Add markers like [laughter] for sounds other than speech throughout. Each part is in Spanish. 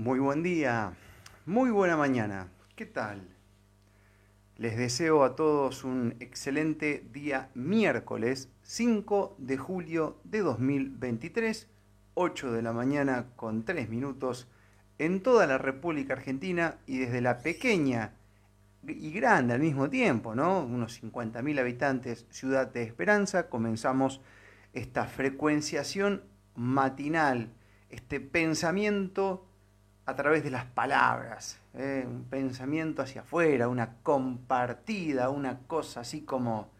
Muy buen día, muy buena mañana. ¿Qué tal? Les deseo a todos un excelente día miércoles 5 de julio de 2023, 8 de la mañana con 3 minutos en toda la República Argentina y desde la pequeña y grande al mismo tiempo, ¿no? Unos 50.000 habitantes, Ciudad de Esperanza, comenzamos esta frecuenciación matinal, este pensamiento a través de las palabras, ¿eh? un pensamiento hacia afuera, una compartida, una cosa así como,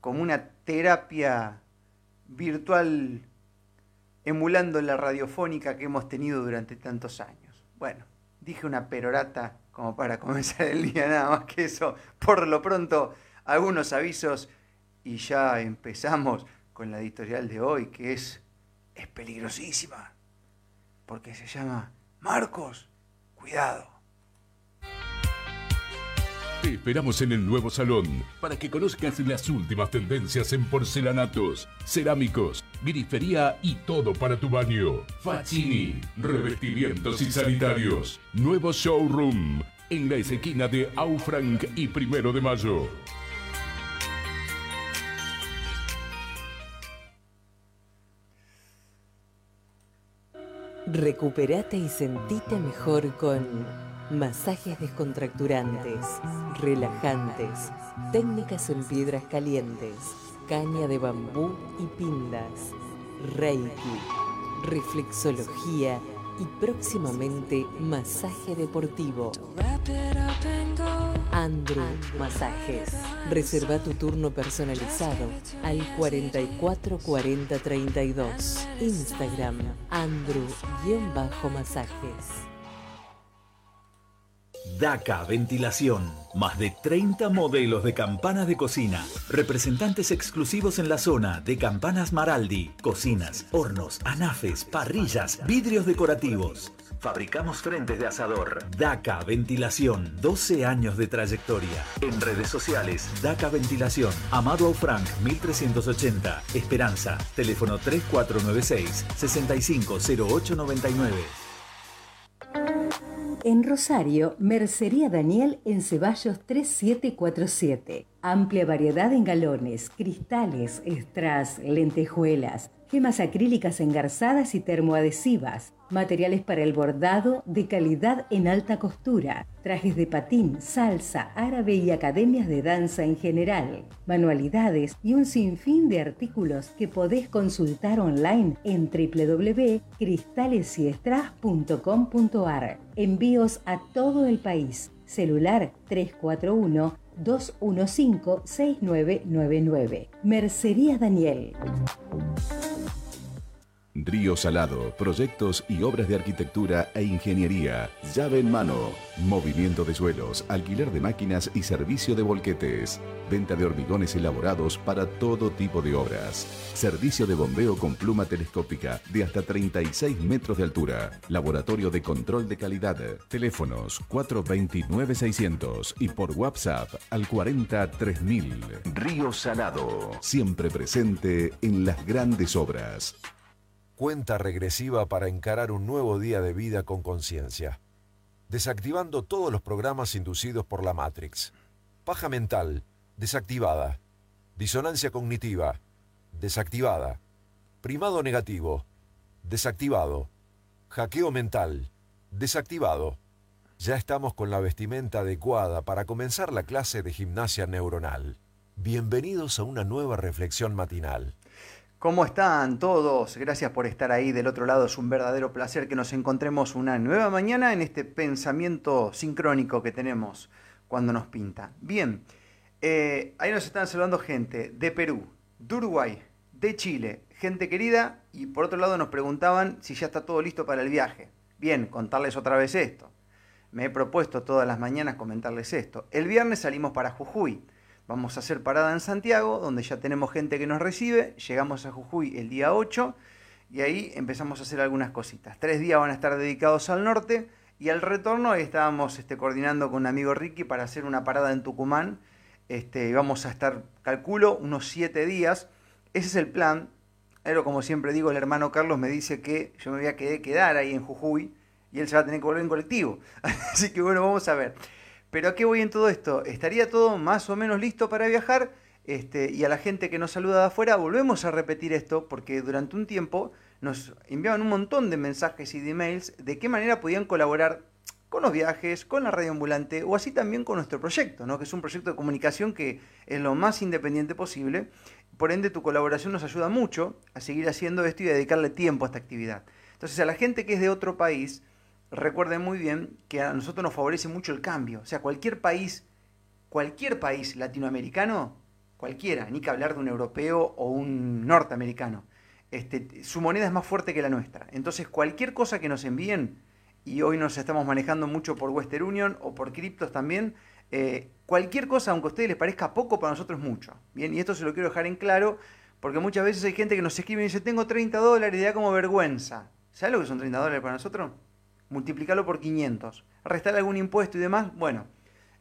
como una terapia virtual emulando la radiofónica que hemos tenido durante tantos años. Bueno, dije una perorata como para comenzar el día, nada más que eso. Por lo pronto, algunos avisos y ya empezamos con la editorial de hoy, que es, es peligrosísima, porque se llama Marcos, cuidado. Te esperamos en el nuevo salón para que conozcas las últimas tendencias en porcelanatos, cerámicos, grifería y todo para tu baño. Facini, revestimientos y sanitarios. Nuevo showroom en la esquina de Aufranc y Primero de Mayo. Recuperate y sentite mejor con masajes descontracturantes, relajantes, técnicas en piedras calientes, caña de bambú y pindas, reiki, reflexología y próximamente masaje deportivo. Andrew Masajes. Reserva tu turno personalizado al 444032. Instagram Andrew-Masajes. DACA Ventilación. Más de 30 modelos de campanas de cocina. Representantes exclusivos en la zona de Campanas Maraldi. Cocinas, hornos, anafes, parrillas, vidrios decorativos. Fabricamos frentes de asador. DACA Ventilación. 12 años de trayectoria. En redes sociales, DACA Ventilación. Amado Aufranc, 1380. Esperanza. Teléfono 3496 650899. En Rosario, Mercería Daniel en Ceballos 3747. Amplia variedad en galones, cristales, strass, lentejuelas, gemas acrílicas engarzadas y termoadhesivas, materiales para el bordado de calidad en alta costura, trajes de patín, salsa, árabe y academias de danza en general, manualidades y un sinfín de artículos que podés consultar online en www.cristalesyestras.com.ar. Envíos a todo el país. Celular 341 215-6999. Mercería Daniel. Río Salado, proyectos y obras de arquitectura e ingeniería. Llave en mano. Movimiento de suelos, alquiler de máquinas y servicio de volquetes. Venta de hormigones elaborados para todo tipo de obras. Servicio de bombeo con pluma telescópica de hasta 36 metros de altura. Laboratorio de control de calidad. Teléfonos 429-600 y por WhatsApp al 43000. Río Salado. Siempre presente en las grandes obras. Cuenta regresiva para encarar un nuevo día de vida con conciencia. Desactivando todos los programas inducidos por la Matrix. Paja mental, desactivada. Disonancia cognitiva, desactivada. Primado negativo, desactivado. Hackeo mental, desactivado. Ya estamos con la vestimenta adecuada para comenzar la clase de gimnasia neuronal. Bienvenidos a una nueva reflexión matinal. ¿Cómo están todos? Gracias por estar ahí del otro lado. Es un verdadero placer que nos encontremos una nueva mañana en este pensamiento sincrónico que tenemos cuando nos pinta. Bien, eh, ahí nos están saludando gente de Perú, de Uruguay, de Chile, gente querida, y por otro lado nos preguntaban si ya está todo listo para el viaje. Bien, contarles otra vez esto. Me he propuesto todas las mañanas comentarles esto. El viernes salimos para Jujuy. Vamos a hacer parada en Santiago, donde ya tenemos gente que nos recibe. Llegamos a Jujuy el día 8 y ahí empezamos a hacer algunas cositas. Tres días van a estar dedicados al norte y al retorno estábamos este, coordinando con un amigo Ricky para hacer una parada en Tucumán. Este, vamos a estar, calculo, unos siete días. Ese es el plan. Pero como siempre digo, el hermano Carlos me dice que yo me voy a quedar ahí en Jujuy y él se va a tener que volver en colectivo. [laughs] Así que bueno, vamos a ver. Pero ¿a qué voy en todo esto? ¿Estaría todo más o menos listo para viajar? Este, y a la gente que nos saluda de afuera, volvemos a repetir esto porque durante un tiempo nos enviaban un montón de mensajes y de emails de qué manera podían colaborar con los viajes, con la radio ambulante o así también con nuestro proyecto, ¿no? que es un proyecto de comunicación que es lo más independiente posible. Por ende, tu colaboración nos ayuda mucho a seguir haciendo esto y a dedicarle tiempo a esta actividad. Entonces, a la gente que es de otro país, recuerden muy bien que a nosotros nos favorece mucho el cambio. O sea, cualquier país, cualquier país latinoamericano, cualquiera, ni que hablar de un europeo o un norteamericano, este, su moneda es más fuerte que la nuestra. Entonces, cualquier cosa que nos envíen, y hoy nos estamos manejando mucho por Western Union o por criptos también, eh, cualquier cosa, aunque a ustedes les parezca poco, para nosotros es mucho. Bien, y esto se lo quiero dejar en claro, porque muchas veces hay gente que nos escribe y dice, tengo 30 dólares y da como vergüenza. ¿Sabes lo que son 30 dólares para nosotros? Multiplicarlo por 500. Restar algún impuesto y demás, bueno.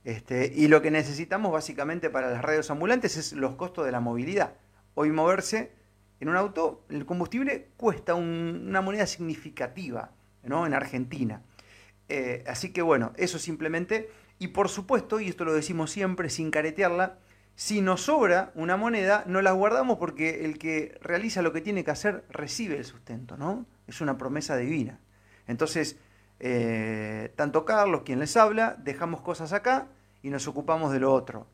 Este, y lo que necesitamos básicamente para las radios ambulantes es los costos de la movilidad. Hoy moverse en un auto, el combustible cuesta una moneda significativa ¿no? en Argentina. Eh, así que bueno, eso simplemente, y por supuesto, y esto lo decimos siempre sin caretearla, si nos sobra una moneda, no la guardamos porque el que realiza lo que tiene que hacer recibe el sustento, ¿no? Es una promesa divina. Entonces, eh, tanto Carlos, quien les habla, dejamos cosas acá y nos ocupamos de lo otro.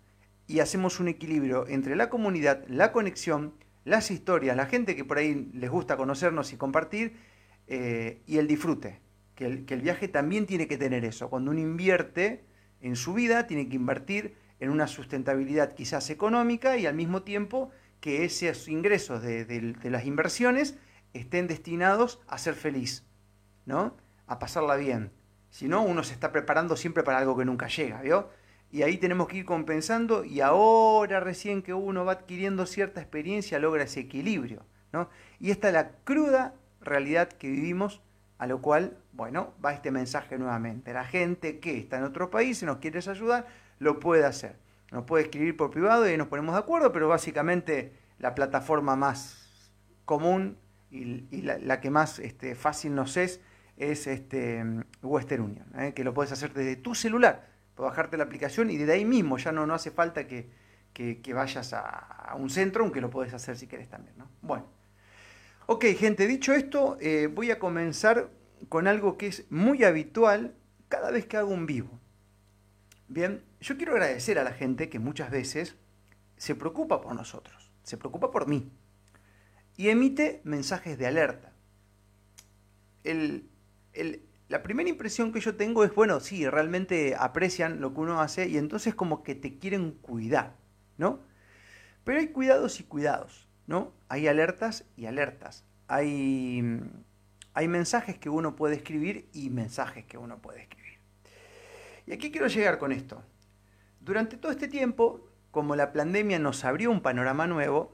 Y hacemos un equilibrio entre la comunidad, la conexión, las historias, la gente que por ahí les gusta conocernos y compartir, eh, y el disfrute. Que el, viaje también tiene que tener eso. Cuando uno invierte en su vida, tiene que invertir en una sustentabilidad quizás económica y al mismo tiempo que esos ingresos de, de, las inversiones estén destinados a ser feliz, ¿no? A pasarla bien. Si no, uno se está preparando siempre para algo que nunca llega, ¿vio? y ahí tenemos que ir compensando y ahora recién que uno va adquiriendo cierta experiencia logra ese equilibrio. ¿no? Y esta es la cruda realidad que vivimos, a lo cual, bueno, va este mensaje nuevamente. La gente que está en otro país y nos quiere ayudar, lo puede hacer. Nos puede escribir por privado y nos ponemos de acuerdo, pero básicamente la plataforma más común y, la, que más este, fácil nos es es este, Western Union, ¿eh? que lo puedes hacer desde tu celular bajarte la aplicación y desde ahí mismo ya no, no hace falta que, vayas a, un centro, aunque lo puedes hacer si querés también. ¿no? Bueno, ok gente, dicho esto, eh, voy a comenzar con algo que es muy habitual cada vez que hago un vivo. Bien, yo quiero agradecer a la gente que muchas veces se preocupa por nosotros, se preocupa por mí y emite mensajes de alerta. El, la primera impresión que yo tengo es, bueno, sí, realmente aprecian lo que uno hace y entonces como que te quieren cuidar, ¿no? Pero hay cuidados y cuidados, ¿no? Hay alertas y alertas. Hay, hay mensajes que uno puede escribir y mensajes que uno puede escribir. Y aquí quiero llegar con esto. Durante todo este tiempo, como la pandemia nos abrió un panorama nuevo,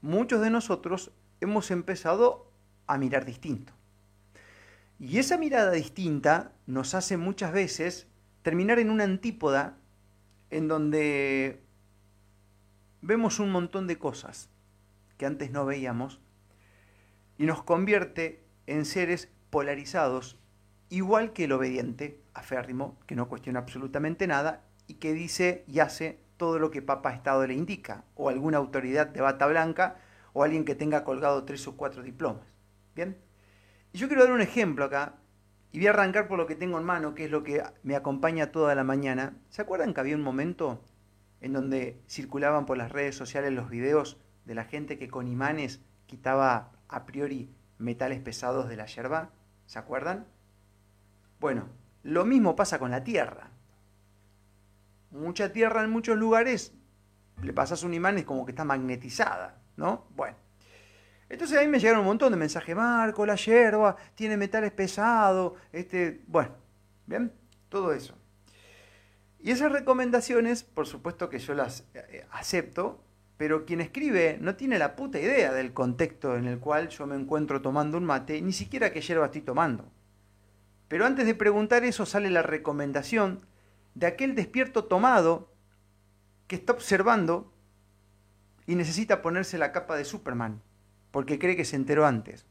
muchos de nosotros hemos empezado a mirar distinto. Y esa mirada distinta nos hace muchas veces terminar en una antípoda en donde vemos un montón de cosas que antes no veíamos y nos convierte en seres polarizados, igual que el obediente, aférrimo, que no cuestiona absolutamente nada y que dice y hace todo lo que Papa Estado le indica, o alguna autoridad de bata blanca, o alguien que tenga colgado tres o cuatro diplomas. ¿Bien? Y yo quiero dar un ejemplo acá, y voy a arrancar por lo que tengo en mano, que es lo que me acompaña toda la mañana. ¿Se acuerdan que había un momento en donde circulaban por las redes sociales los videos de la gente que con imanes quitaba a priori metales pesados de la yerba? ¿Se acuerdan? Bueno, lo mismo pasa con la tierra. Mucha tierra en muchos lugares, le pasas un imán es como que está magnetizada, ¿no? Bueno. Entonces ahí me llegaron un montón de mensajes, Marco, la hierba tiene metales pesados, este, bueno, ¿bien? Todo eso. Y esas recomendaciones, por supuesto que yo las eh, acepto, pero quien escribe no tiene la puta idea del contexto en el cual yo me encuentro tomando un mate, ni siquiera qué hierba estoy tomando. Pero antes de preguntar eso sale la recomendación de aquel despierto tomado que está observando y necesita ponerse la capa de Superman porque cree que se enteró antes.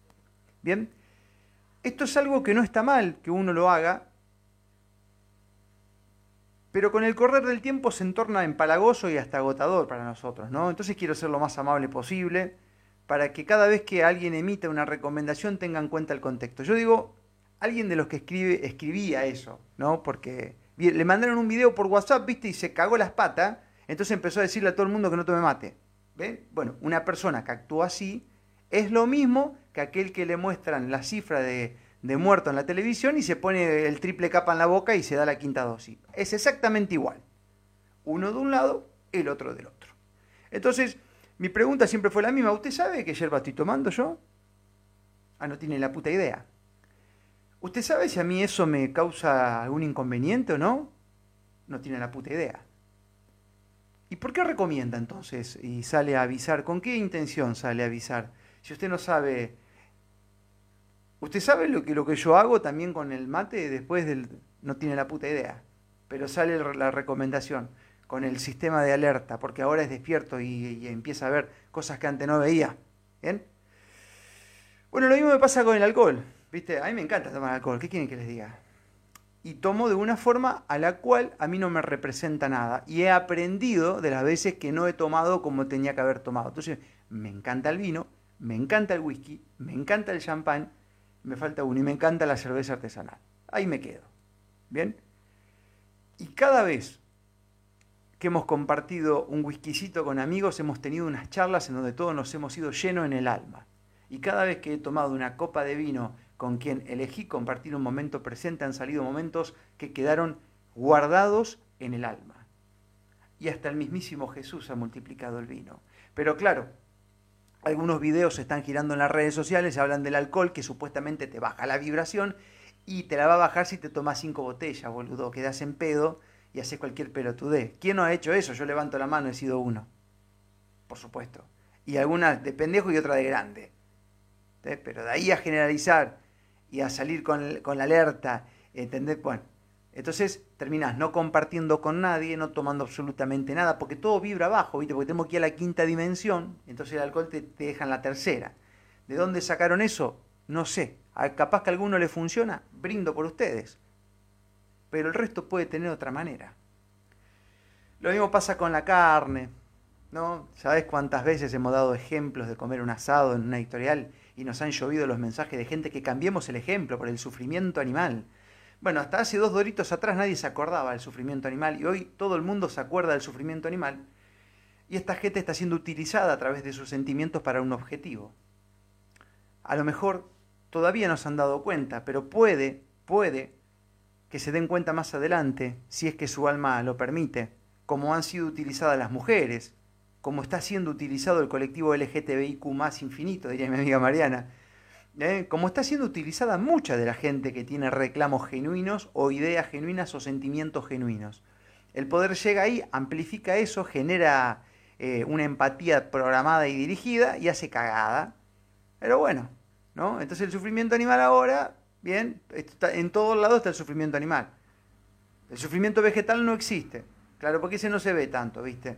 Bien, Esto es algo que no está mal que uno lo haga, pero con el correr del tiempo se entorna empalagoso y hasta agotador para nosotros, ¿no? Entonces quiero ser lo más amable posible para que cada vez que alguien emita una recomendación tenga en cuenta el contexto. Yo digo, alguien de los que escribe, escribía eso, ¿no? Porque le mandaron un video por WhatsApp, ¿viste? Y se cagó las patas, entonces empezó a decirle a todo el mundo que no tome mate. ¿Ven? Bueno, una persona que actúa así es lo mismo que aquel que le muestran la cifra de, de muerto en la televisión y se pone el triple capa en la boca y se da la quinta dosis. Es exactamente igual. Uno de un lado, el otro del otro. Entonces, mi pregunta siempre fue la misma. ¿Usted sabe qué yerba estoy tomando yo? Ah, no tiene la puta idea. ¿Usted sabe si a mí eso me causa algún inconveniente o no? No tiene la puta idea. ¿Y por qué recomienda entonces y sale a avisar? ¿Con qué intención sale a avisar? Si usted no sabe Usted sabe lo que, lo que yo hago también con el mate después del... No tiene la puta idea, pero sale la recomendación con el sistema de alerta, porque ahora es despierto y, empieza a ver cosas que antes no veía. ¿Bien? Bueno, lo mismo me pasa con el alcohol. ¿Viste? A mí me encanta tomar alcohol. ¿Qué quieren que les diga? Y tomo de una forma a la cual a mí no me representa nada. Y he aprendido de las veces que no he tomado como tenía que haber tomado. Entonces, me encanta el vino, me encanta el whisky, me encanta el champán me falta uno y me encanta la cerveza artesanal. Ahí me quedo. ¿Bien? Y cada vez que hemos compartido un whiskycito con amigos, hemos tenido unas charlas en donde todos nos hemos ido llenos en el alma. Y cada vez que he tomado una copa de vino con quien elegí compartir un momento presente, han salido momentos que quedaron guardados en el alma. Y hasta el mismísimo Jesús ha multiplicado el vino. Pero claro, algunos videos se están girando en las redes sociales, hablan del alcohol que supuestamente te baja la vibración y te la va a bajar si te tomas cinco botellas, boludo. Quedas en pedo y haces cualquier pelotudez. ¿Quién no ha hecho eso? Yo levanto la mano, he sido uno. Por supuesto. Y algunas de pendejo y otra de grande. Pero de ahí a generalizar y a salir con, con la alerta, ¿entendés? Bueno, entonces terminas no compartiendo con nadie, no tomando absolutamente nada, porque todo vibra abajo, ¿viste? Porque tenemos que ir a la quinta dimensión, entonces el alcohol te, deja en la tercera. ¿De dónde sacaron eso? No sé. Capaz que a alguno le funciona, brindo por ustedes. Pero el resto puede tener otra manera. Lo mismo pasa con la carne, ¿no? ¿Sabes cuántas veces hemos dado ejemplos de comer un asado en una editorial y nos han llovido los mensajes de gente que cambiemos el ejemplo por el sufrimiento animal? Bueno, hasta hace dos doritos atrás nadie se acordaba del sufrimiento animal y hoy todo el mundo se acuerda del sufrimiento animal. Y esta gente está siendo utilizada a través de sus sentimientos para un objetivo. A lo mejor todavía no se han dado cuenta, pero puede, puede que se den cuenta más adelante, si es que su alma lo permite, como han sido utilizadas las mujeres, como está siendo utilizado el colectivo LGTBIQ más infinito, diría mi amiga Mariana, ¿eh? como está siendo utilizada mucha de la gente que tiene reclamos genuinos o ideas genuinas o sentimientos genuinos. El poder llega ahí, amplifica eso, genera eh, una empatía programada y dirigida y hace cagada. Pero bueno, ¿no? Entonces el sufrimiento animal ahora, bien, en todos lados está el sufrimiento animal. El sufrimiento vegetal no existe. Claro, porque ese no se ve tanto, ¿viste?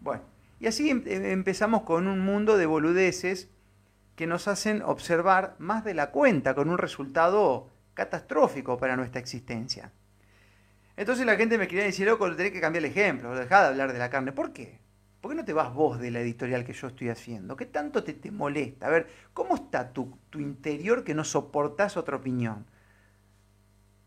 Bueno, y así em, empezamos con un mundo de boludeces que nos hacen observar más de la cuenta con un resultado catastrófico para nuestra existencia. Entonces la gente me quería decir, loco, tenés que cambiar el ejemplo, dejá de hablar de la carne. ¿Por qué? ¿Por qué no te vas vos de la editorial que yo estoy haciendo? ¿Qué tanto te, te molesta? A ver, ¿cómo está tu, tu interior que no soportás otra opinión?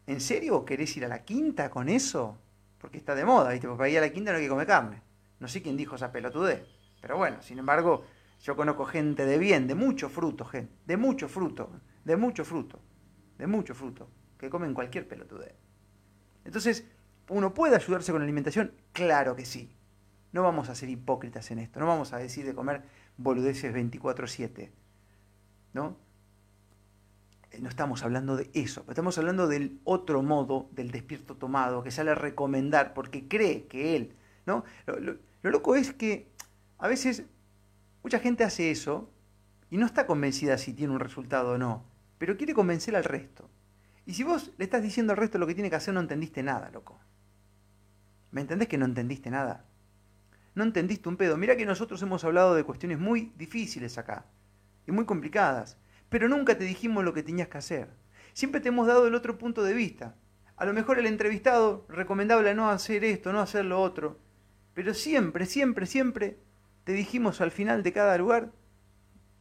¿En serio querés ir a la quinta con eso? Porque está de moda, ¿viste? Porque para ir a la quinta no hay que comer carne. No sé quién dijo esa pelotudez. Pero bueno, sin embargo, yo conozco gente de bien, de mucho fruto, gente, de mucho fruto, de mucho fruto, de mucho fruto, que comen cualquier pelotudez. Entonces, ¿uno puede ayudarse con la alimentación? Claro que sí. No vamos a ser hipócritas en esto, no vamos a decir de comer boludeces 24/7, ¿no? Eh, no estamos hablando de eso, estamos hablando del otro modo del despierto tomado que sale a recomendar porque cree que él, ¿no? lo loco es que a veces Mucha gente hace eso y no está convencida si tiene un resultado o no, pero quiere convencer al resto. Y si vos le estás diciendo al resto lo que tiene que hacer, no entendiste nada, loco. ¿Me entendés que no entendiste nada? No entendiste un pedo. Mira que nosotros hemos hablado de cuestiones muy difíciles acá y muy complicadas, pero nunca te dijimos lo que tenías que hacer. Siempre te hemos dado el otro punto de vista. A lo mejor el entrevistado recomendable no hacer esto, no hacer lo otro, pero siempre, siempre, siempre te dijimos al final de cada lugar,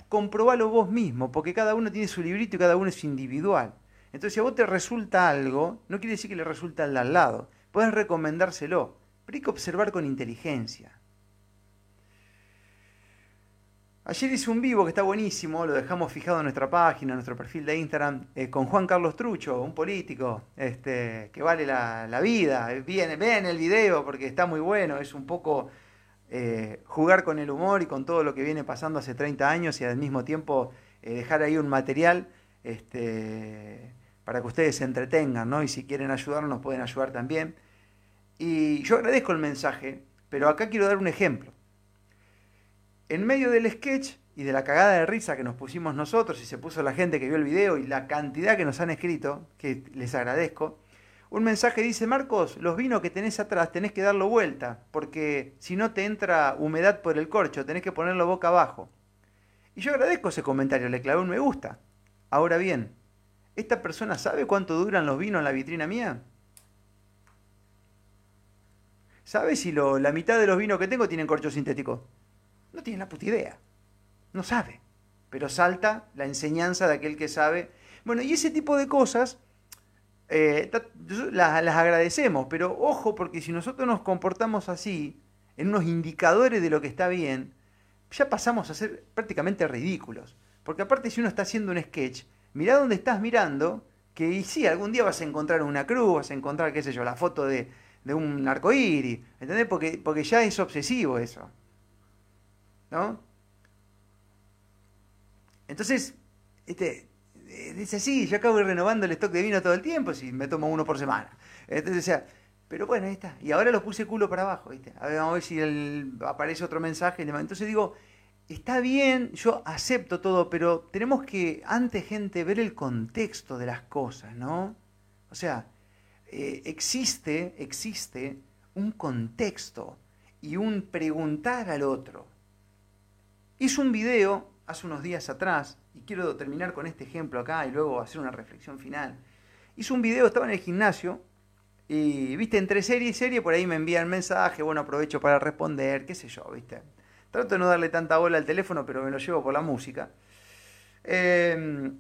comprobalo vos mismo, porque cada uno tiene su librito y cada uno es individual. Entonces, si a vos te resulta algo, no quiere decir que le resulta al de al lado. Puedes recomendárselo, pero hay que observar con inteligencia. Ayer hice un vivo que está buenísimo, lo dejamos fijado en nuestra página, en nuestro perfil de Instagram, eh, con Juan Carlos Trucho, un político este, que vale la, vida. Bien, ven el video porque está muy bueno, es un poco eh, jugar con el humor y con todo lo que viene pasando hace 30 años y al mismo tiempo eh, dejar ahí un material este, para que ustedes se entretengan, ¿no? Y si quieren ayudarnos, nos pueden ayudar también. Y yo agradezco el mensaje, pero acá quiero dar un ejemplo. En medio del sketch y de la cagada de risa que nos pusimos nosotros y se puso la gente que vio el video y la cantidad que nos han escrito, que les agradezco, un mensaje dice, Marcos, los vinos que tenés atrás tenés que darlo vuelta, porque si no te entra humedad por el corcho, tenés que ponerlo boca abajo. Y yo agradezco ese comentario, le clavé un me gusta. Ahora bien, ¿esta persona sabe cuánto duran los vinos en la vitrina mía? ¿Sabe si la mitad de los vinos que tengo tienen corcho sintético? No tiene la puta idea. No sabe. Pero salta la enseñanza de aquel que sabe. Bueno, y ese tipo de cosas eh, las, agradecemos, pero ojo, porque si nosotros nos comportamos así, en unos indicadores de lo que está bien, ya pasamos a ser prácticamente ridículos. Porque aparte si uno está haciendo un sketch, mirá dónde estás mirando, que sí, algún día vas a encontrar una cruz, vas a encontrar, qué sé yo, la foto de, de un arcoíris, ¿entendés? Porque, porque ya es obsesivo eso. ¿no? Entonces, este, dice, sí, yo acabo de renovando el stock de vino todo el tiempo, si me tomo uno por semana. Entonces, o sea, pero bueno, ahí está. Y ahora lo puse culo para abajo, ¿viste? A ver, vamos a ver si aparece otro mensaje. Entonces digo, está bien, yo acepto todo, pero tenemos que, antes, gente, ver el contexto de las cosas, ¿no? O sea, eh, existe, existe un contexto y un preguntar al otro. Hice un video hace unos días atrás, y quiero terminar con este ejemplo acá y luego hacer una reflexión final. Hice un video, estaba en el gimnasio, y viste, entre serie y serie por ahí me envían mensaje, bueno, aprovecho para responder, qué sé yo, viste. Trato de no darle tanta bola al teléfono, pero me lo llevo por la música. Em,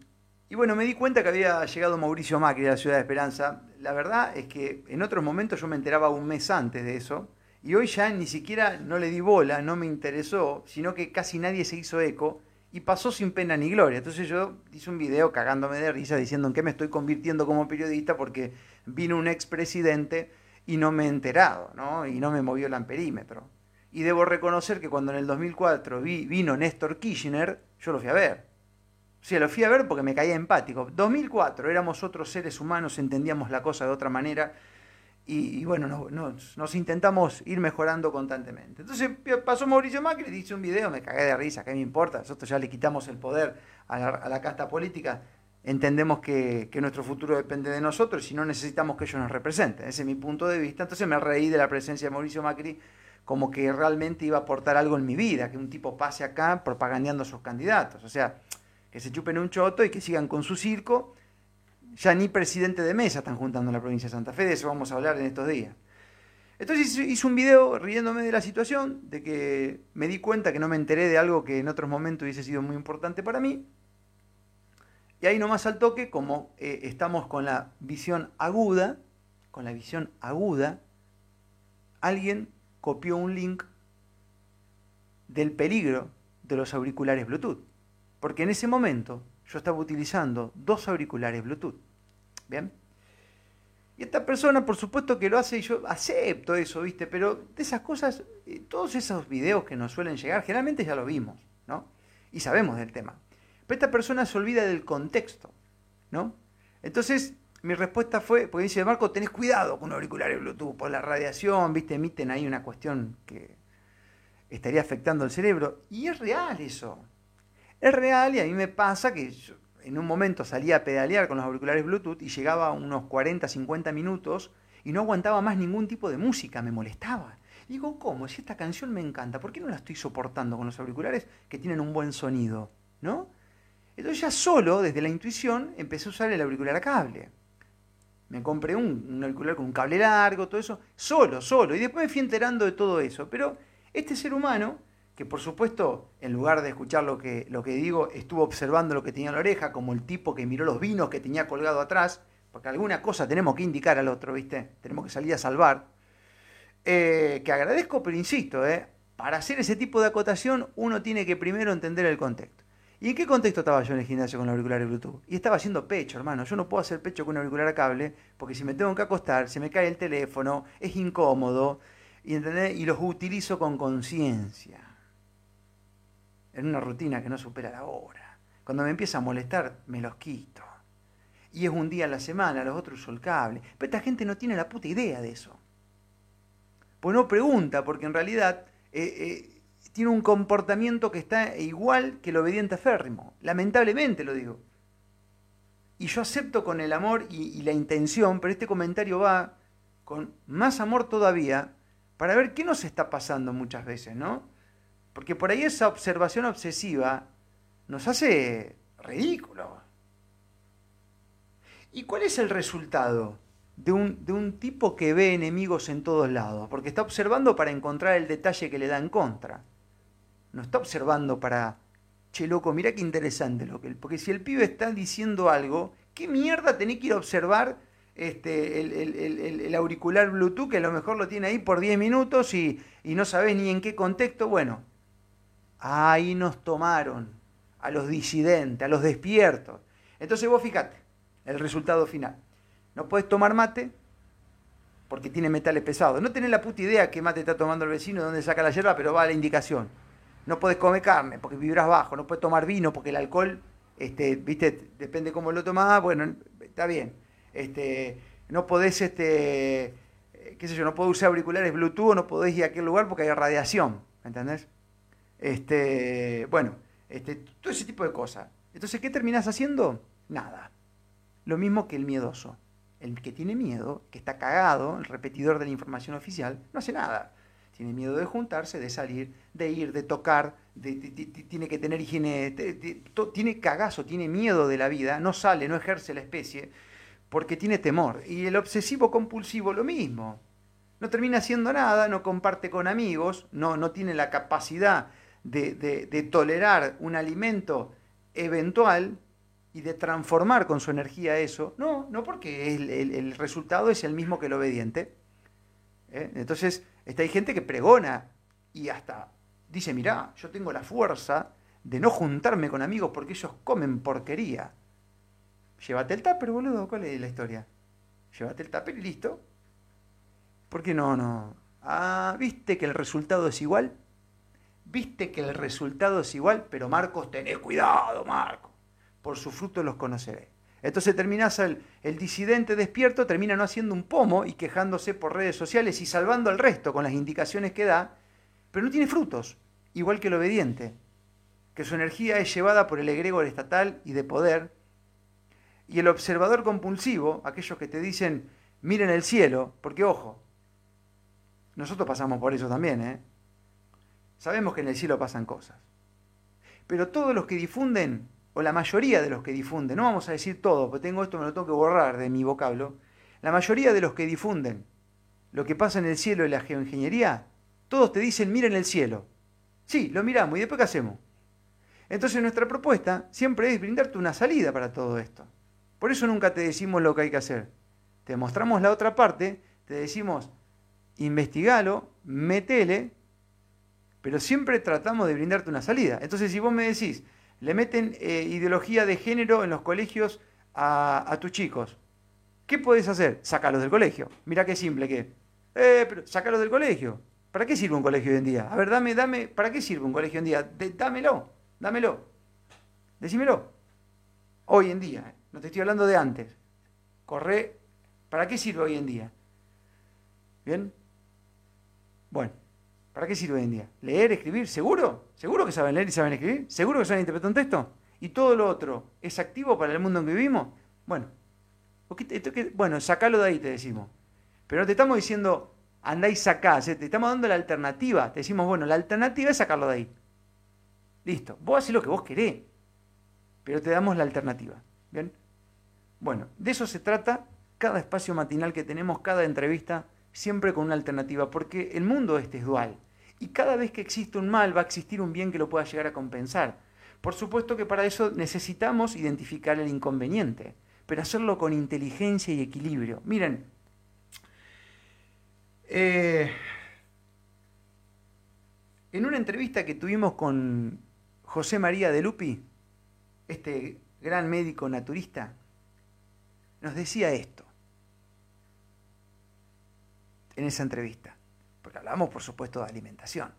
y bueno, me di cuenta que había llegado Mauricio Macri a la Ciudad de Esperanza. La verdad es que en otros momentos yo me enteraba un mes antes de eso. Y hoy ya ni siquiera no le di bola, no me interesó, sino que casi nadie se hizo eco y pasó sin pena ni gloria. Entonces yo hice un video cagándome de risa diciendo en qué me estoy convirtiendo como periodista porque vino un expresidente y no me he enterado, ¿no? Y no me movió el amperímetro. Y debo reconocer que cuando en el 2004 vi, vino Néstor Kirchner, yo lo fui a ver. O sea, lo fui a ver porque me caía empático. 2004, éramos otros seres humanos, entendíamos la cosa de otra manera y, bueno, nos, intentamos ir mejorando constantemente. Entonces pasó Mauricio Macri, dice un video, me cagué de risa, ¿qué me importa? Nosotros ya le quitamos el poder a la, casta política, entendemos que, nuestro futuro depende de nosotros y no necesitamos que ellos nos representen. Ese es mi punto de vista. Entonces me reí de la presencia de Mauricio Macri como que realmente iba a aportar algo en mi vida, que un tipo pase acá propagandeando a sus candidatos. O sea, que se chupen un choto y que sigan con su circo ya ni presidente de mesa están juntando en la provincia de Santa Fe, de eso vamos a hablar en estos días. Entonces hice un video riéndome de la situación, de que me di cuenta que no me enteré de algo que en otros momentos hubiese sido muy importante para mí. Y ahí nomás al toque, como eh, estamos con la visión aguda, con la visión aguda, alguien copió un link del peligro de los auriculares Bluetooth. Porque en ese momento yo estaba utilizando dos auriculares Bluetooth. ¿Bien? Y esta persona, por supuesto que lo hace y yo acepto eso, ¿viste? Pero de esas cosas, eh, todos esos videos que nos suelen llegar, generalmente ya lo vimos, ¿no? Y sabemos del tema. Pero esta persona se olvida del contexto, ¿no? Entonces, mi respuesta fue, porque dice, Marco, tenés cuidado con auriculares Bluetooth, por la radiación, ¿viste? Emiten ahí una cuestión que estaría afectando el cerebro. Y es real eso. Es real y a mí me pasa que en un momento salía a pedalear con los auriculares Bluetooth y llegaba a unos 40, 50 minutos y no aguantaba más ningún tipo de música, me molestaba. digo, ¿cómo? Si esta canción me encanta, ¿por qué no la estoy soportando con los auriculares que tienen un buen sonido? ¿No? Entonces ya solo, desde la intuición, empecé a usar el auricular a cable. Me compré un, un, auricular con un cable largo, todo eso, solo, solo. Y después me fui enterando de todo eso. Pero este ser humano, que por supuesto, en lugar de escuchar lo que, lo que digo, estuvo observando lo que tenía en la oreja, como el tipo que miró los vinos que tenía colgado atrás, porque alguna cosa tenemos que indicar al otro, ¿viste? Tenemos que salir a salvar. Eh, que agradezco, pero insisto, ¿eh? para hacer ese tipo de acotación uno tiene que primero entender el contexto. ¿Y en qué contexto estaba yo en el gimnasio con el auricular de Bluetooth? Y estaba haciendo pecho, hermano. Yo no puedo hacer pecho con un auricular a cable, porque si me tengo que acostar, se me cae el teléfono, es incómodo, y, y los utilizo con conciencia. En una rutina que no supera la hora. Cuando me empieza a molestar, me los quito. Y es un día a la semana, los otros uso el cable. Pero esta gente no tiene la puta idea de eso. Pues no pregunta, porque en realidad eh, eh, tiene un comportamiento que está igual que el obediente férrimo. Lamentablemente lo digo. Y yo acepto con el amor y, y la intención, pero este comentario va con más amor todavía para ver qué nos está pasando muchas veces, ¿no? Porque por ahí esa observación obsesiva nos hace ridículo. ¿Y cuál es el resultado de un, de un, tipo que ve enemigos en todos lados? Porque está observando para encontrar el detalle que le da en contra no está observando para, che loco, mira qué interesante lo que porque si el pibe está diciendo algo, ¿qué mierda tenés que ir a observar este, el, auricular Bluetooth que a lo mejor lo tiene ahí por 10 minutos y, y no sabés ni en qué contexto? Bueno, ahí nos tomaron a los disidentes, a los despiertos. Entonces vos fíjate, el resultado final. No puedes tomar mate porque tiene metales pesados. No tenés la puta idea qué mate está tomando el vecino, dónde saca la hierba, pero va a la indicación no puedes comer carne porque vibras bajo, no puedes tomar vino porque el alcohol, este, viste, depende cómo lo tomás, bueno, está bien. Este, no podés, este, eh, qué sé yo, no podés usar auriculares Bluetooth, no podés ir a aquel lugar porque hay radiación, ¿entendés? Este, bueno, este, todo ese tipo de cosas. Entonces, ¿qué terminás haciendo? Nada. Lo mismo que el miedoso. El que tiene miedo, que está cagado, el repetidor de la información oficial, no hace nada tiene miedo de juntarse, de salir, de ir, de tocar, tiene que tener higiene, tiene cagazo, tiene miedo de la vida, no sale, no ejerce la especie, porque tiene temor. Y el obsesivo compulsivo lo mismo. No termina haciendo nada, no comparte con amigos, no, no tiene la capacidad de, tolerar un alimento eventual y de transformar con su energía eso. No, no porque el, resultado es el mismo que el obediente. ¿eh? Entonces, hay gente que pregona y hasta dice, mirá, yo tengo la fuerza de no juntarme con amigos porque ellos comen porquería. Llévate el tupper, boludo, ¿cuál es la historia? Llévate el tupper y listo. ¿Por qué no, no? Ah, ¿viste que el resultado es igual? ¿Viste que el resultado es igual? Pero Marcos, tenés cuidado, Marcos. Por su fruto los conoceré. Entonces terminás el, el, disidente despierto, termina no haciendo un pomo y quejándose por redes sociales y salvando al resto con las indicaciones que da, pero no tiene frutos, igual que el obediente, que su energía es llevada por el egregor estatal y de poder, y el observador compulsivo, aquellos que te dicen, miren el cielo, porque ojo, nosotros pasamos por eso también, ¿eh? Sabemos que en el cielo pasan cosas. Pero todos los que difunden o la mayoría de los que difunden, no vamos a decir todo, porque tengo esto, me lo tengo que borrar de mi vocablo, la mayoría de los que difunden lo que pasa en el cielo y la geoingeniería, todos te dicen, miren el cielo. Sí, lo miramos, ¿y después qué hacemos? Entonces nuestra propuesta siempre es brindarte una salida para todo esto. Por eso nunca te decimos lo que hay que hacer. Te mostramos la otra parte, te decimos, investigalo, metele, pero siempre tratamos de brindarte una salida. Entonces si vos me decís, le meten eh, ideología de género en los colegios a, tus chicos. ¿Qué puedes hacer? Sácalos del colegio. Mira qué simple que Eh, pero sácalos del colegio. ¿Para qué sirve un colegio hoy en día? A ver, dame, dame, ¿para qué sirve un colegio hoy en día? dámelo, dámelo. Decímelo. Hoy en día, eh, no te estoy hablando de antes. Corre, ¿para qué sirve hoy en día? ¿Bien? Bueno. ¿Para qué sirve hoy en día? ¿Leer, escribir? ¿Seguro? ¿Seguro que saben leer y saben escribir? ¿Seguro que saben interpretar un texto? ¿Y todo lo otro es activo para el mundo en que vivimos? Bueno, bueno, sacalo de ahí, te decimos. Pero no te estamos diciendo, andá y sacá, te estamos dando la alternativa. Te decimos, bueno, la alternativa es sacarlo de ahí. Listo, vos haces lo que vos querés. pero te damos la alternativa. ¿Bien? Bueno, de eso se trata cada espacio matinal que tenemos, cada entrevista, siempre con una alternativa, porque el mundo este es dual. Y cada vez que existe un mal, va a existir un bien que lo pueda llegar a compensar. Por supuesto que para eso necesitamos identificar el inconveniente, pero hacerlo con inteligencia y equilibrio. Miren, eh, en una entrevista que tuvimos con José María de Lupi, este gran médico naturista, nos decía esto en esa entrevista, porque hablamos por supuesto de alimentación.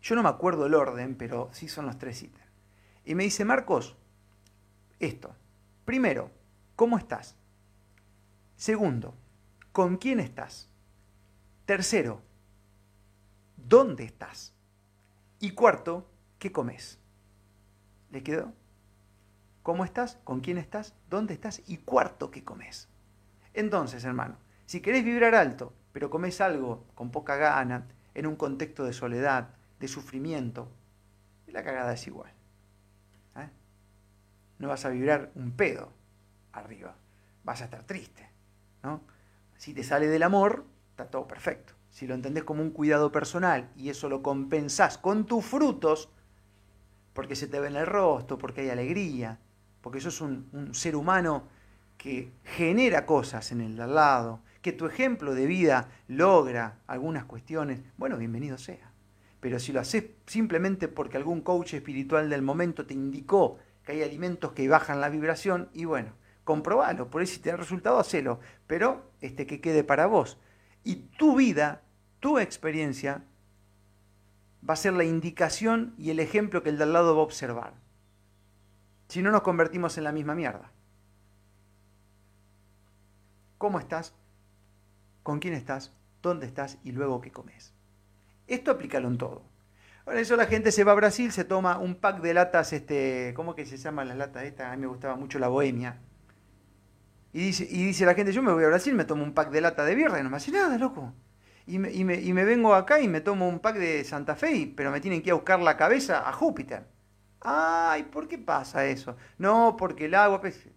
Yo no me acuerdo el orden, pero sí son los tres ítems. Y me dice, Marcos, esto. Primero, ¿cómo estás? Segundo, ¿con quién estás? Tercero, ¿dónde estás? Y cuarto, ¿qué comes? ¿Le quedó? ¿Cómo estás? ¿Con quién estás? ¿Dónde estás? Y cuarto, ¿qué comes? Entonces, hermano, si querés vibrar alto, pero comes algo con poca gana, en un contexto de soledad, de sufrimiento, la cagada es igual. ¿eh? No vas a vibrar un pedo arriba, vas a estar triste. ¿no? Si te sale del amor, está todo perfecto. Si lo entendés como un cuidado personal y eso lo compensás con tus frutos, porque se te ve en el rostro, porque hay alegría, porque sos un, un ser humano que genera cosas en el lado, que tu ejemplo de vida logra algunas cuestiones, bueno, bienvenido sea. Pero si lo haces simplemente porque algún coach espiritual del momento te indicó que hay alimentos que bajan la vibración, y bueno, comprobalo, por eso si te resultado, hacelo, pero este que quede para vos. Y tu vida, tu experiencia, va a ser la indicación y el ejemplo que el de al lado va a observar. Si no nos convertimos en la misma mierda. ¿Cómo estás? Con quién estás, dónde estás y luego qué comes. Esto aplícalo en todo. Por eso la gente se va a Brasil, se toma un pack de latas, este, ¿cómo que se llaman las latas estas? A mí me gustaba mucho la bohemia. Y dice, y dice la gente, yo me voy a Brasil, me tomo un pack de lata de birra y no me hace nada, loco. Y me, y, me, y me, vengo acá y me tomo un pack de Santa Fe, pero me tienen que ir a buscar la cabeza a Júpiter. Ay, ¿por qué pasa eso? No, porque el agua... Pues,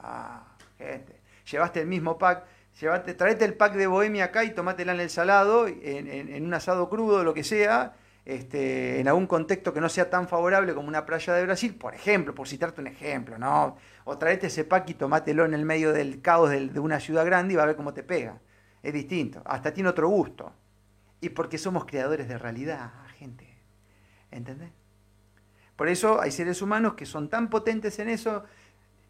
ah, gente, llevaste el mismo pack Llevate, traete el pack de bohemia acá y tomátela en el salado, en, un asado crudo, lo que sea, este, en algún contexto que no sea tan favorable como una playa de Brasil, por ejemplo, por citarte un ejemplo, ¿no? O traete ese pack y tomátelo en el medio del caos de, de una ciudad grande y va a ver cómo te pega. Es distinto, hasta tiene otro gusto. Y porque somos creadores de realidad, gente. ¿Entendés? Por eso hay seres humanos que son tan potentes en eso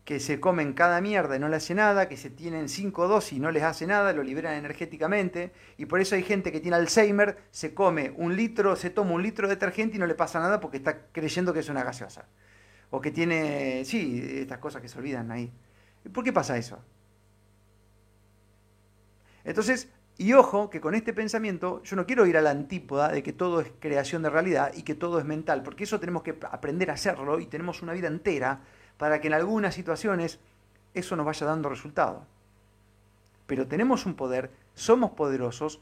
que se comen cada mierda y no le hace nada, que se tienen cinco dosis y no les hace nada, lo liberan energéticamente, y por eso hay gente que tiene Alzheimer, se come un litro, se toma un litro de detergente y no le pasa nada porque está creyendo que es una gaseosa. O que tiene, sí, estas cosas que se olvidan ahí. ¿Por qué pasa eso? Entonces, y ojo que con este pensamiento yo no quiero ir a la antípoda de que todo es creación de realidad y que todo es mental, porque eso tenemos que aprender a hacerlo y tenemos una vida entera para que en algunas situaciones eso nos vaya dando resultado. Pero tenemos un poder, somos poderosos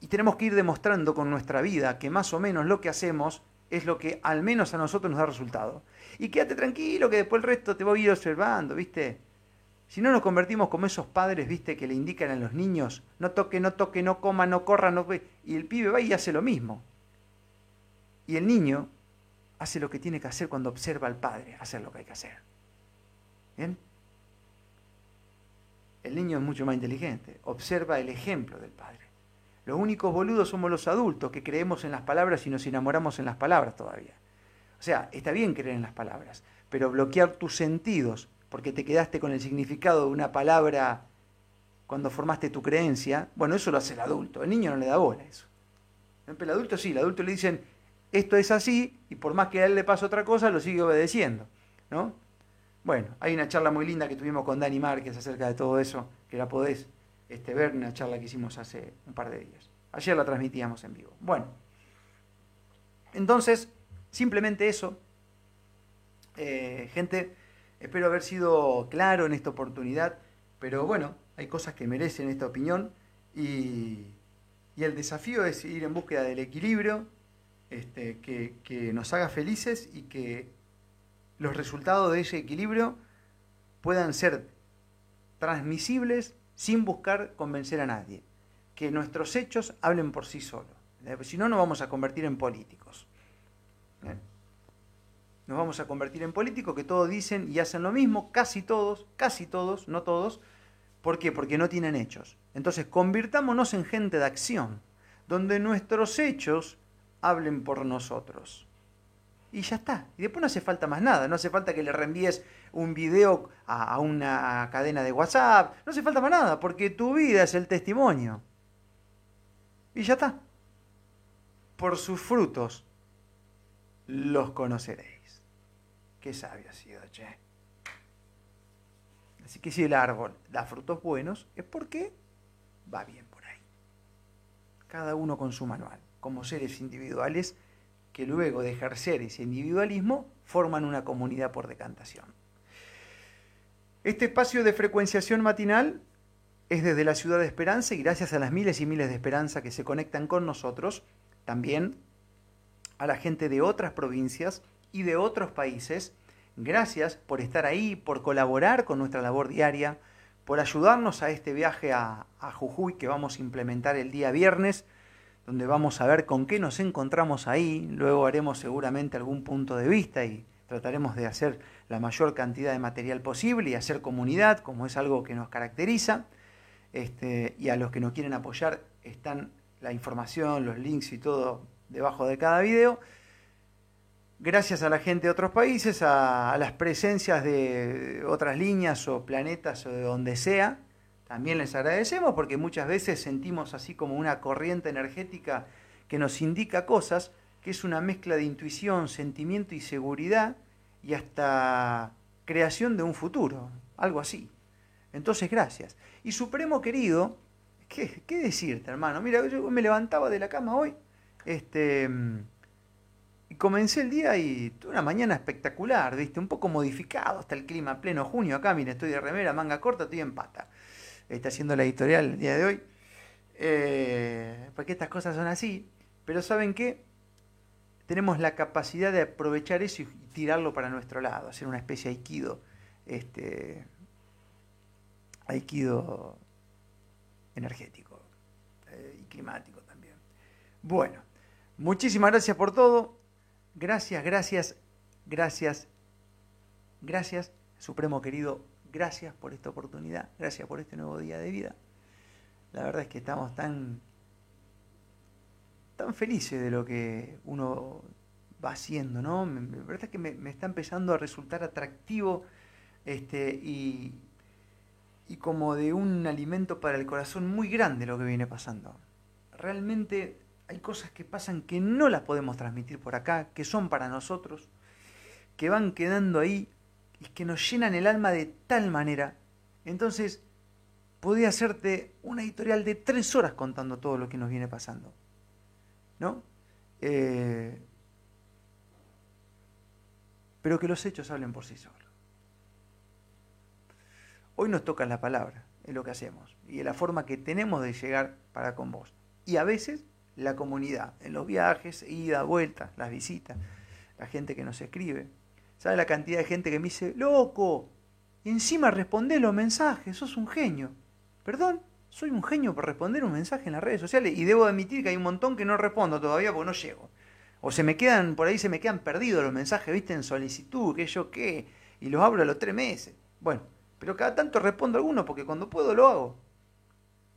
y tenemos que ir demostrando con nuestra vida que más o menos lo que hacemos es lo que al menos a nosotros nos da resultado. Y quédate tranquilo que después el resto te voy a ir observando, ¿viste? Si no nos convertimos como esos padres, ¿viste? Que le indican a los niños, no toque, no toque, no coma, no corra, no... Y el pibe va y hace lo mismo. Y el niño hace lo que tiene que hacer cuando observa al padre hacer lo que hay que hacer. ¿Bien? El niño es mucho más inteligente, observa el ejemplo del padre. Los únicos boludos somos los adultos que creemos en las palabras y nos enamoramos en las palabras todavía. O sea, está bien creer en las palabras, pero bloquear tus sentidos porque te quedaste con el significado de una palabra cuando formaste tu creencia, bueno, eso lo hace el adulto. El niño no le da bola a eso. El adulto sí, el adulto le dicen, esto es así y por más que a él le pase otra cosa, lo sigue obedeciendo. ¿no? Bueno, hay una charla muy linda que tuvimos con Dani Márquez acerca de todo eso, que la podés este, ver, una charla que hicimos hace un par de días. Ayer la transmitíamos en vivo. Bueno, entonces, simplemente eso. Eh, gente, espero haber sido claro en esta oportunidad, pero bueno, hay cosas que merecen esta opinión y, y el desafío es ir en búsqueda del equilibrio, este, que, nos haga felices y que los resultados de ese equilibrio puedan ser transmisibles sin buscar convencer a nadie. Que nuestros hechos hablen por sí solos. ¿eh? Si no, nos vamos a convertir en políticos. ¿eh? Nos vamos a convertir en políticos que todos dicen y hacen lo mismo, casi todos, casi todos, no todos. ¿Por qué? Porque no tienen hechos. Entonces, convirtámonos en gente de acción, donde nuestros hechos hablen por nosotros. Y ya está. Y después no hace falta más nada. No hace falta que le reenvíes un video a, una cadena de WhatsApp. No hace falta más nada, porque tu vida es el testimonio. Y ya está. Por sus frutos los conoceréis. Qué sabio ha sido, che. Así que si el árbol da frutos buenos, es porque va bien por ahí. Cada uno con su manual, como seres individuales que luego de ejercer ese individualismo forman una comunidad por decantación. Este espacio de frecuenciación matinal es desde la ciudad de Esperanza y gracias a las miles y miles de Esperanza que se conectan con nosotros, también a la gente de otras provincias y de otros países. Gracias por estar ahí, por colaborar con nuestra labor diaria, por ayudarnos a este viaje a, a Jujuy que vamos a implementar el día viernes donde vamos a ver con qué nos encontramos ahí, luego haremos seguramente algún punto de vista y trataremos de hacer la mayor cantidad de material posible y hacer comunidad, como es algo que nos caracteriza, este, y a los que nos quieren apoyar están la información, los links y todo debajo de cada video. Gracias a la gente de otros países, a, a las presencias de otras líneas o planetas o de donde sea, también les agradecemos porque muchas veces sentimos así como una corriente energética que nos indica cosas, que es una mezcla de intuición, sentimiento y seguridad y hasta creación de un futuro, algo así. Entonces, gracias. Y Supremo querido, ¿qué, qué decirte, hermano? Mira, yo me levantaba de la cama hoy, este, y comencé el día y tuve una mañana espectacular, ¿viste? Un poco modificado hasta el clima, pleno junio acá, mira, estoy de remera, manga corta, estoy en pata está haciendo la editorial el día de hoy, eh, porque estas cosas son así, pero ¿saben qué? Tenemos la capacidad de aprovechar eso y tirarlo para nuestro lado, hacer una especie de aikido, este, aikido energético eh, y climático también. Bueno, muchísimas gracias por todo, gracias, gracias, gracias, gracias, Supremo querido Gracias por esta oportunidad, gracias por este nuevo día de vida. La verdad es que estamos tan, tan felices de lo que uno va haciendo, ¿no? La verdad es que me, está empezando a resultar atractivo este, y, y como de un alimento para el corazón muy grande lo que viene pasando. Realmente hay cosas que pasan que no las podemos transmitir por acá, que son para nosotros, que van quedando ahí y que nos llenan el alma de tal manera. Entonces, podría hacerte una editorial de tres horas contando todo lo que nos viene pasando. ¿No? Eh, pero que los hechos hablen por sí solos. Hoy nos toca la palabra, es lo que hacemos, y es la forma que tenemos de llegar para con vos. Y a veces la comunidad, en los viajes, ida, vuelta, las visitas, la gente que nos escribe, ¿Sabe la cantidad de gente que me dice, loco? Y encima responde los mensajes, sos un genio. Perdón, soy un genio por responder un mensaje en las redes sociales y debo admitir que hay un montón que no respondo todavía porque no llego. O se me quedan, por ahí se me quedan perdidos los mensajes, viste, en solicitud, que yo qué, y los hablo a los tres meses. Bueno, pero cada tanto respondo algunos porque cuando puedo lo hago.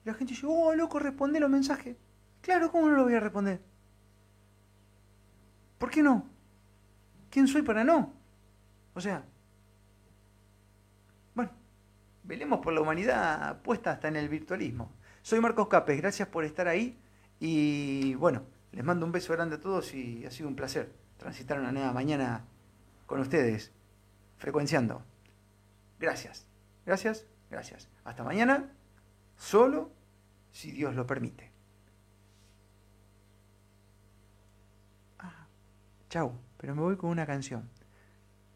Y la gente dice, oh, loco, responde los mensajes. Claro, ¿cómo no lo voy a responder? ¿Por qué no? ¿Quién soy para no? O sea, bueno, velemos por la humanidad puesta hasta en el virtualismo. Soy Marcos Capes, gracias por estar ahí y bueno, les mando un beso grande a todos y ha sido un placer transitar una nueva mañana con ustedes, frecuenciando. Gracias, gracias, gracias. Hasta mañana, solo si Dios lo permite. Ah, chau, pero me voy con una canción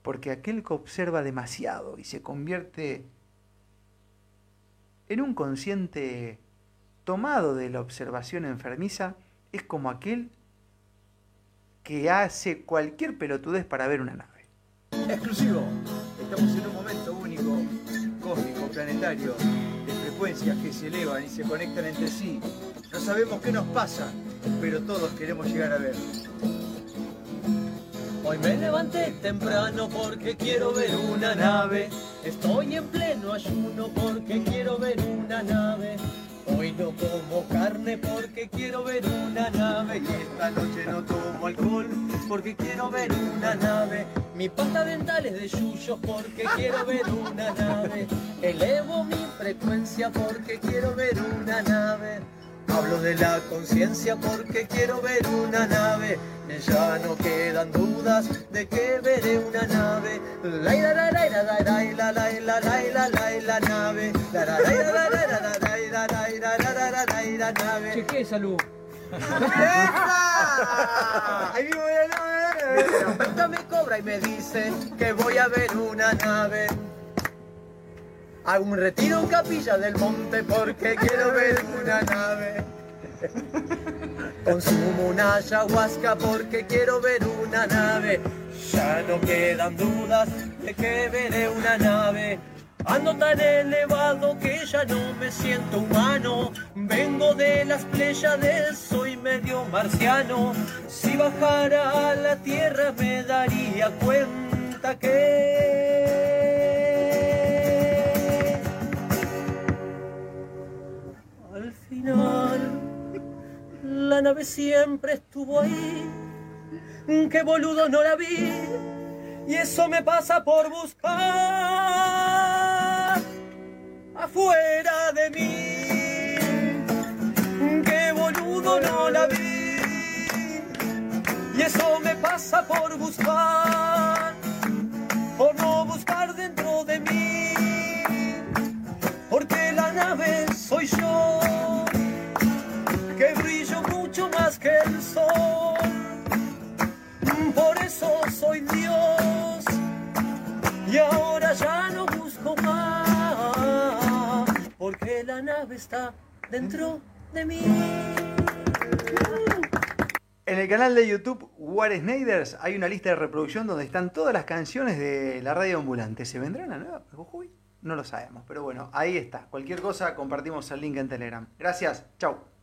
porque aquel que observa demasiado y se convierte en un consciente tomado de la observación enfermiza es como aquel que hace cualquier pelotudez para ver una nave. exclusivo. Estamos en un momento único, cósmico, planetario, de frecuencias que se elevan y se conectan entre sí. No sabemos qué nos pasa, pero todos queremos llegar a ver. Hoy me levanté temprano porque quiero ver una nave. Estoy en pleno ayuno porque quiero ver una nave. Hoy no como carne porque quiero ver una nave y esta noche no tomo alcohol porque quiero ver una nave. Mi pasta dental es de yuyos porque quiero ver una nave. Elevo mi frecuencia porque quiero ver una nave. Hablo de la conciencia porque quiero ver una nave. Ya no quedan dudas de que veré una nave. La la la la la la la la la la la nave. La la la la la la la la la la la la la la nave. Che, ¿qué es salud? Ahí la nave. Me cobra y me dice que voy a ver una nave. Hago un retiro en Capilla del Monte porque quiero ver una nave. Consumo una ayahuasca porque quiero ver una nave. Ya no quedan dudas de que veré una nave. Ando tan elevado que ya no me siento humano. Vengo de las Pléyades, soy medio marciano. Si bajara a la tierra me daría cuenta que la nave siempre estuvo ahí. Que boludo no la vi. Y eso me pasa por buscar afuera de mí. Que boludo no la vi. Y eso me pasa por buscar, por no buscar eso soy Dios y ahora ya no busco más, porque la nave está dentro de mí. En el canal de YouTube War Snyders hay una lista de reproducción donde están todas las canciones de la radio ambulante. ¿Se vendrá la nueva? No lo sabemos, pero bueno, ahí está. Cualquier cosa compartimos el link en Telegram. Gracias, chau.